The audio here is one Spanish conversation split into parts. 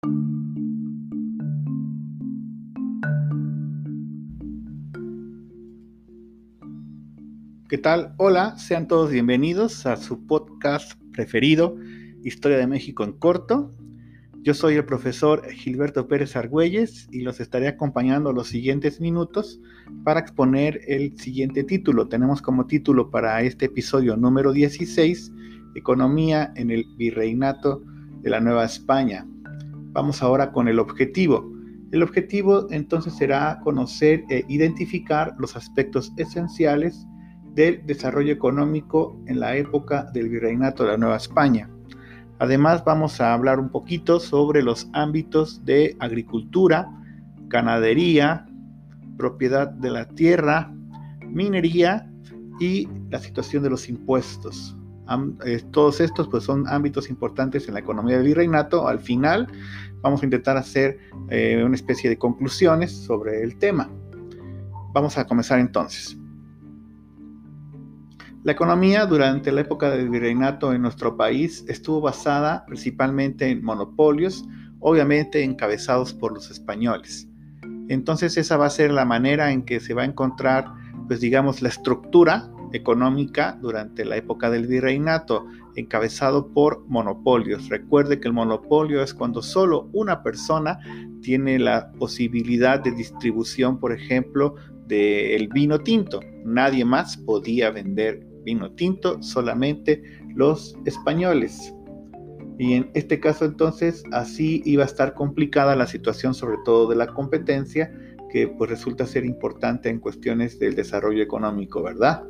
¿Qué tal? Hola, sean todos bienvenidos a su podcast preferido, Historia de México en corto. Yo soy el profesor Gilberto Pérez Argüelles y los estaré acompañando los siguientes minutos para exponer el siguiente título. Tenemos como título para este episodio número 16, Economía en el Virreinato de la Nueva España. Vamos ahora con el objetivo. El objetivo entonces será conocer e identificar los aspectos esenciales del desarrollo económico en la época del virreinato de la Nueva España. Además vamos a hablar un poquito sobre los ámbitos de agricultura, ganadería, propiedad de la tierra, minería y la situación de los impuestos. Todos estos pues, son ámbitos importantes en la economía del virreinato. Al final vamos a intentar hacer eh, una especie de conclusiones sobre el tema. Vamos a comenzar entonces. La economía durante la época del virreinato en nuestro país estuvo basada principalmente en monopolios, obviamente encabezados por los españoles. Entonces esa va a ser la manera en que se va a encontrar, pues digamos, la estructura económica durante la época del virreinato, encabezado por monopolios. Recuerde que el monopolio es cuando solo una persona tiene la posibilidad de distribución, por ejemplo, del vino tinto. Nadie más podía vender vino tinto, solamente los españoles. Y en este caso entonces así iba a estar complicada la situación, sobre todo de la competencia, que pues resulta ser importante en cuestiones del desarrollo económico, ¿verdad?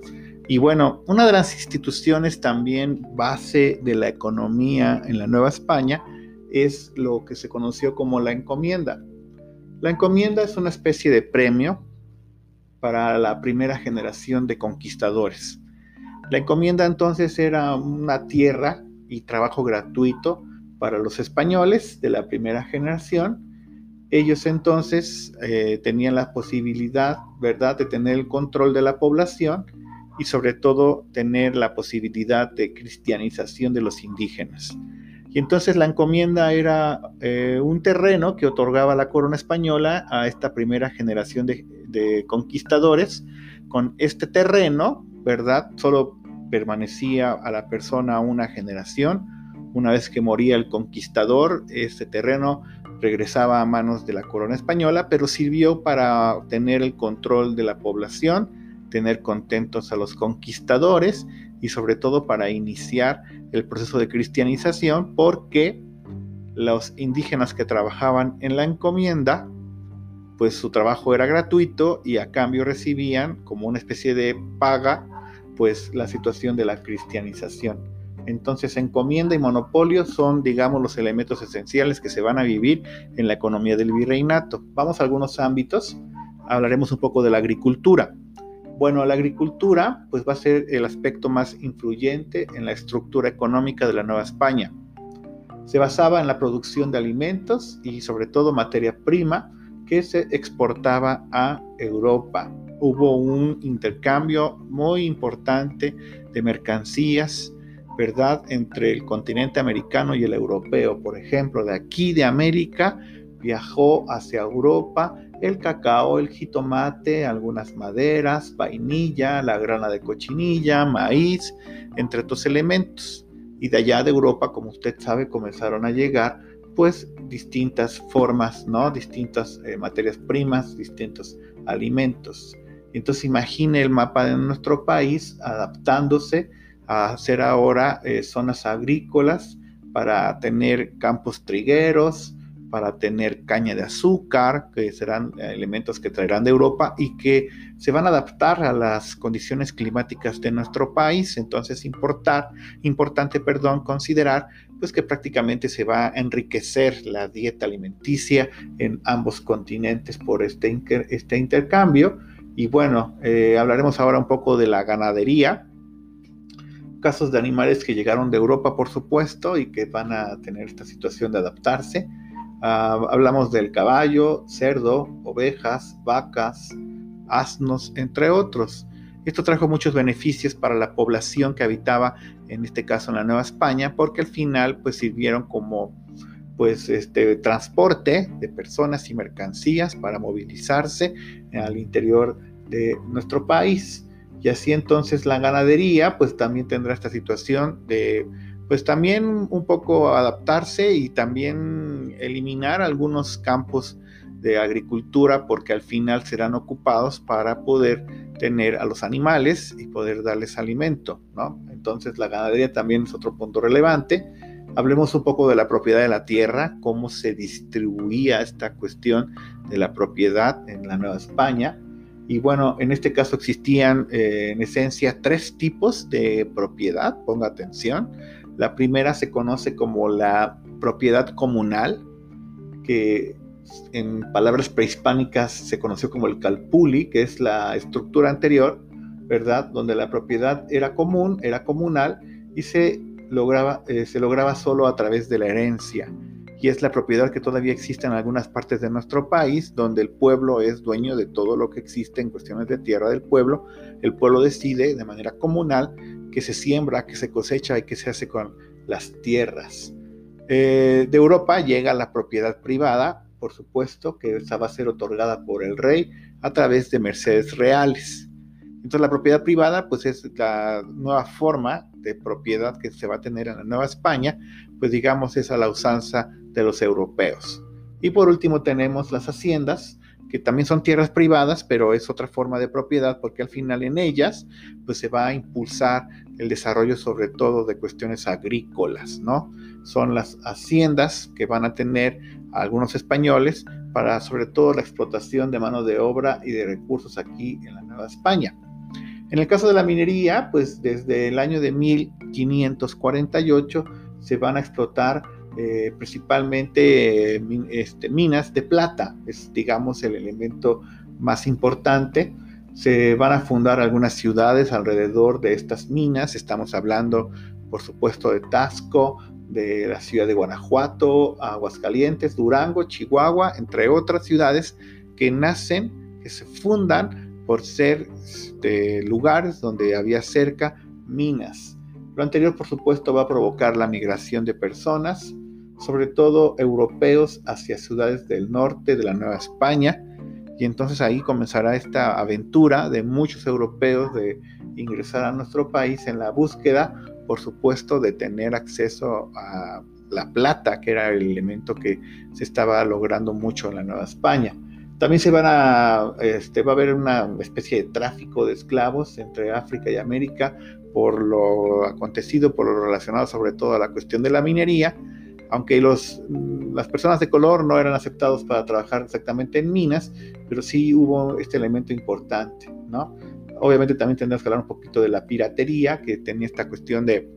Y bueno, una de las instituciones también base de la economía en la Nueva España es lo que se conoció como la encomienda. La encomienda es una especie de premio para la primera generación de conquistadores. La encomienda entonces era una tierra y trabajo gratuito para los españoles de la primera generación. Ellos entonces eh, tenían la posibilidad, ¿verdad?, de tener el control de la población y sobre todo tener la posibilidad de cristianización de los indígenas. Y entonces la encomienda era eh, un terreno que otorgaba la corona española a esta primera generación de, de conquistadores. Con este terreno, ¿verdad? Solo permanecía a la persona una generación. Una vez que moría el conquistador, este terreno regresaba a manos de la corona española, pero sirvió para tener el control de la población, tener contentos a los conquistadores y sobre todo para iniciar el proceso de cristianización porque los indígenas que trabajaban en la encomienda, pues su trabajo era gratuito y a cambio recibían como una especie de paga pues la situación de la cristianización. Entonces, encomienda y monopolio son, digamos, los elementos esenciales que se van a vivir en la economía del virreinato. Vamos a algunos ámbitos. Hablaremos un poco de la agricultura. Bueno, la agricultura pues va a ser el aspecto más influyente en la estructura económica de la Nueva España. Se basaba en la producción de alimentos y sobre todo materia prima que se exportaba a Europa hubo un intercambio muy importante de mercancías, ¿verdad?, entre el continente americano y el europeo. Por ejemplo, de aquí de América viajó hacia Europa el cacao, el jitomate, algunas maderas, vainilla, la grana de cochinilla, maíz, entre otros elementos. Y de allá de Europa, como usted sabe, comenzaron a llegar pues distintas formas, ¿no? Distintas eh, materias primas, distintos alimentos. Entonces imagine el mapa de nuestro país adaptándose a hacer ahora eh, zonas agrícolas para tener campos trigueros, para tener caña de azúcar, que serán eh, elementos que traerán de Europa y que se van a adaptar a las condiciones climáticas de nuestro país. Entonces, importar, importante, perdón, considerar pues que prácticamente se va a enriquecer la dieta alimenticia en ambos continentes por este, este intercambio y bueno, eh, hablaremos ahora un poco de la ganadería, casos de animales que llegaron de Europa, por supuesto, y que van a tener esta situación de adaptarse. Ah, hablamos del caballo, cerdo, ovejas, vacas, asnos, entre otros. Esto trajo muchos beneficios para la población que habitaba, en este caso en la Nueva España, porque al final pues sirvieron como pues este transporte de personas y mercancías para movilizarse al interior de nuestro país. Y así entonces la ganadería pues también tendrá esta situación de pues también un poco adaptarse y también eliminar algunos campos de agricultura porque al final serán ocupados para poder tener a los animales y poder darles alimento, ¿no? Entonces la ganadería también es otro punto relevante. Hablemos un poco de la propiedad de la tierra, cómo se distribuía esta cuestión de la propiedad en la Nueva España. Y bueno, en este caso existían eh, en esencia tres tipos de propiedad, ponga atención. La primera se conoce como la propiedad comunal, que en palabras prehispánicas se conoció como el calpuli, que es la estructura anterior, ¿verdad? Donde la propiedad era común, era comunal y se lograba, eh, se lograba solo a través de la herencia. Y es la propiedad que todavía existe en algunas partes de nuestro país, donde el pueblo es dueño de todo lo que existe en cuestiones de tierra del pueblo. El pueblo decide de manera comunal que se siembra, que se cosecha y que se hace con las tierras. Eh, de Europa llega la propiedad privada, por supuesto, que esa va a ser otorgada por el rey a través de mercedes reales. Entonces la propiedad privada pues es la nueva forma de propiedad que se va a tener en la Nueva España, pues digamos es a la usanza de los europeos. Y por último tenemos las haciendas, que también son tierras privadas, pero es otra forma de propiedad porque al final en ellas pues se va a impulsar el desarrollo sobre todo de cuestiones agrícolas, ¿no? Son las haciendas que van a tener algunos españoles para sobre todo la explotación de mano de obra y de recursos aquí en la Nueva España. En el caso de la minería, pues desde el año de 1548 se van a explotar eh, principalmente eh, este, minas de plata, es digamos el elemento más importante. Se van a fundar algunas ciudades alrededor de estas minas, estamos hablando por supuesto de Tasco, de la ciudad de Guanajuato, Aguascalientes, Durango, Chihuahua, entre otras ciudades que nacen, que se fundan por ser este, lugares donde había cerca minas. Lo anterior, por supuesto, va a provocar la migración de personas, sobre todo europeos, hacia ciudades del norte de la Nueva España. Y entonces ahí comenzará esta aventura de muchos europeos de ingresar a nuestro país en la búsqueda por supuesto, de tener acceso a la plata, que era el elemento que se estaba logrando mucho en la Nueva España. También se van a, este, va a haber una especie de tráfico de esclavos entre África y América por lo acontecido, por lo relacionado sobre todo a la cuestión de la minería, aunque los, las personas de color no eran aceptados para trabajar exactamente en minas, pero sí hubo este elemento importante, ¿no? Obviamente también tendrás que hablar un poquito de la piratería, que tenía esta cuestión de,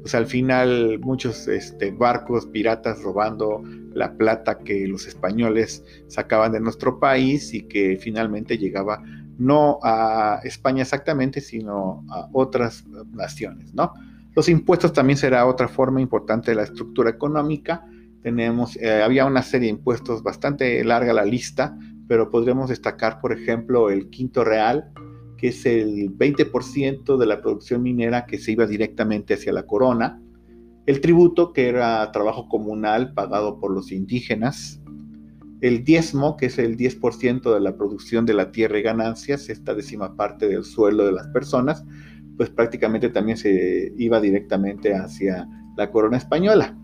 pues al final muchos este, barcos piratas robando la plata que los españoles sacaban de nuestro país y que finalmente llegaba no a España exactamente, sino a otras naciones, ¿no? Los impuestos también será otra forma importante de la estructura económica. Tenemos, eh, había una serie de impuestos bastante larga la lista, pero podríamos destacar, por ejemplo, el quinto real, que es el 20% de la producción minera que se iba directamente hacia la corona, el tributo, que era trabajo comunal pagado por los indígenas, el diezmo, que es el 10% de la producción de la tierra y ganancias, esta décima parte del sueldo de las personas, pues prácticamente también se iba directamente hacia la corona española.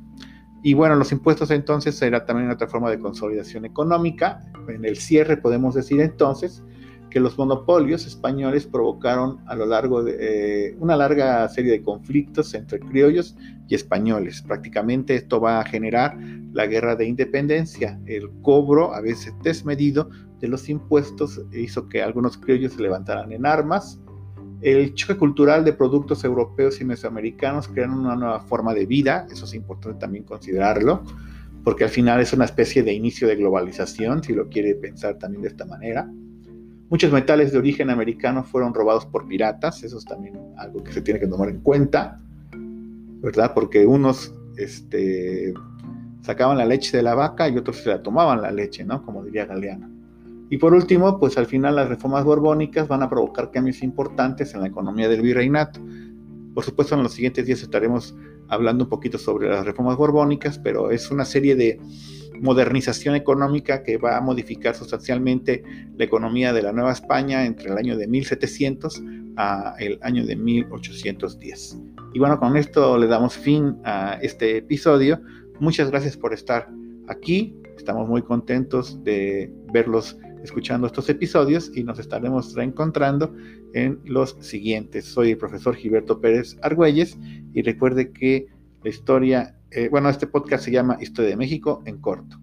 Y bueno, los impuestos entonces era también otra forma de consolidación económica. En el cierre podemos decir entonces que los monopolios españoles provocaron a lo largo de eh, una larga serie de conflictos entre criollos y españoles. Prácticamente esto va a generar la guerra de independencia. El cobro, a veces desmedido, de los impuestos hizo que algunos criollos se levantaran en armas. El choque cultural de productos europeos y mesoamericanos crearon una nueva forma de vida, eso es importante también considerarlo, porque al final es una especie de inicio de globalización, si lo quiere pensar también de esta manera. Muchos metales de origen americano fueron robados por piratas, eso es también algo que se tiene que tomar en cuenta, ¿verdad? Porque unos este, sacaban la leche de la vaca y otros se la tomaban la leche, ¿no? Como diría Galeano. Y por último, pues al final las reformas borbónicas van a provocar cambios importantes en la economía del virreinato. Por supuesto, en los siguientes días estaremos hablando un poquito sobre las reformas borbónicas, pero es una serie de modernización económica que va a modificar sustancialmente la economía de la Nueva España entre el año de 1700 a el año de 1810. Y bueno, con esto le damos fin a este episodio. Muchas gracias por estar aquí. Estamos muy contentos de verlos escuchando estos episodios y nos estaremos reencontrando en los siguientes. Soy el profesor Gilberto Pérez Argüelles y recuerde que la historia, eh, bueno, este podcast se llama Historia de México en corto.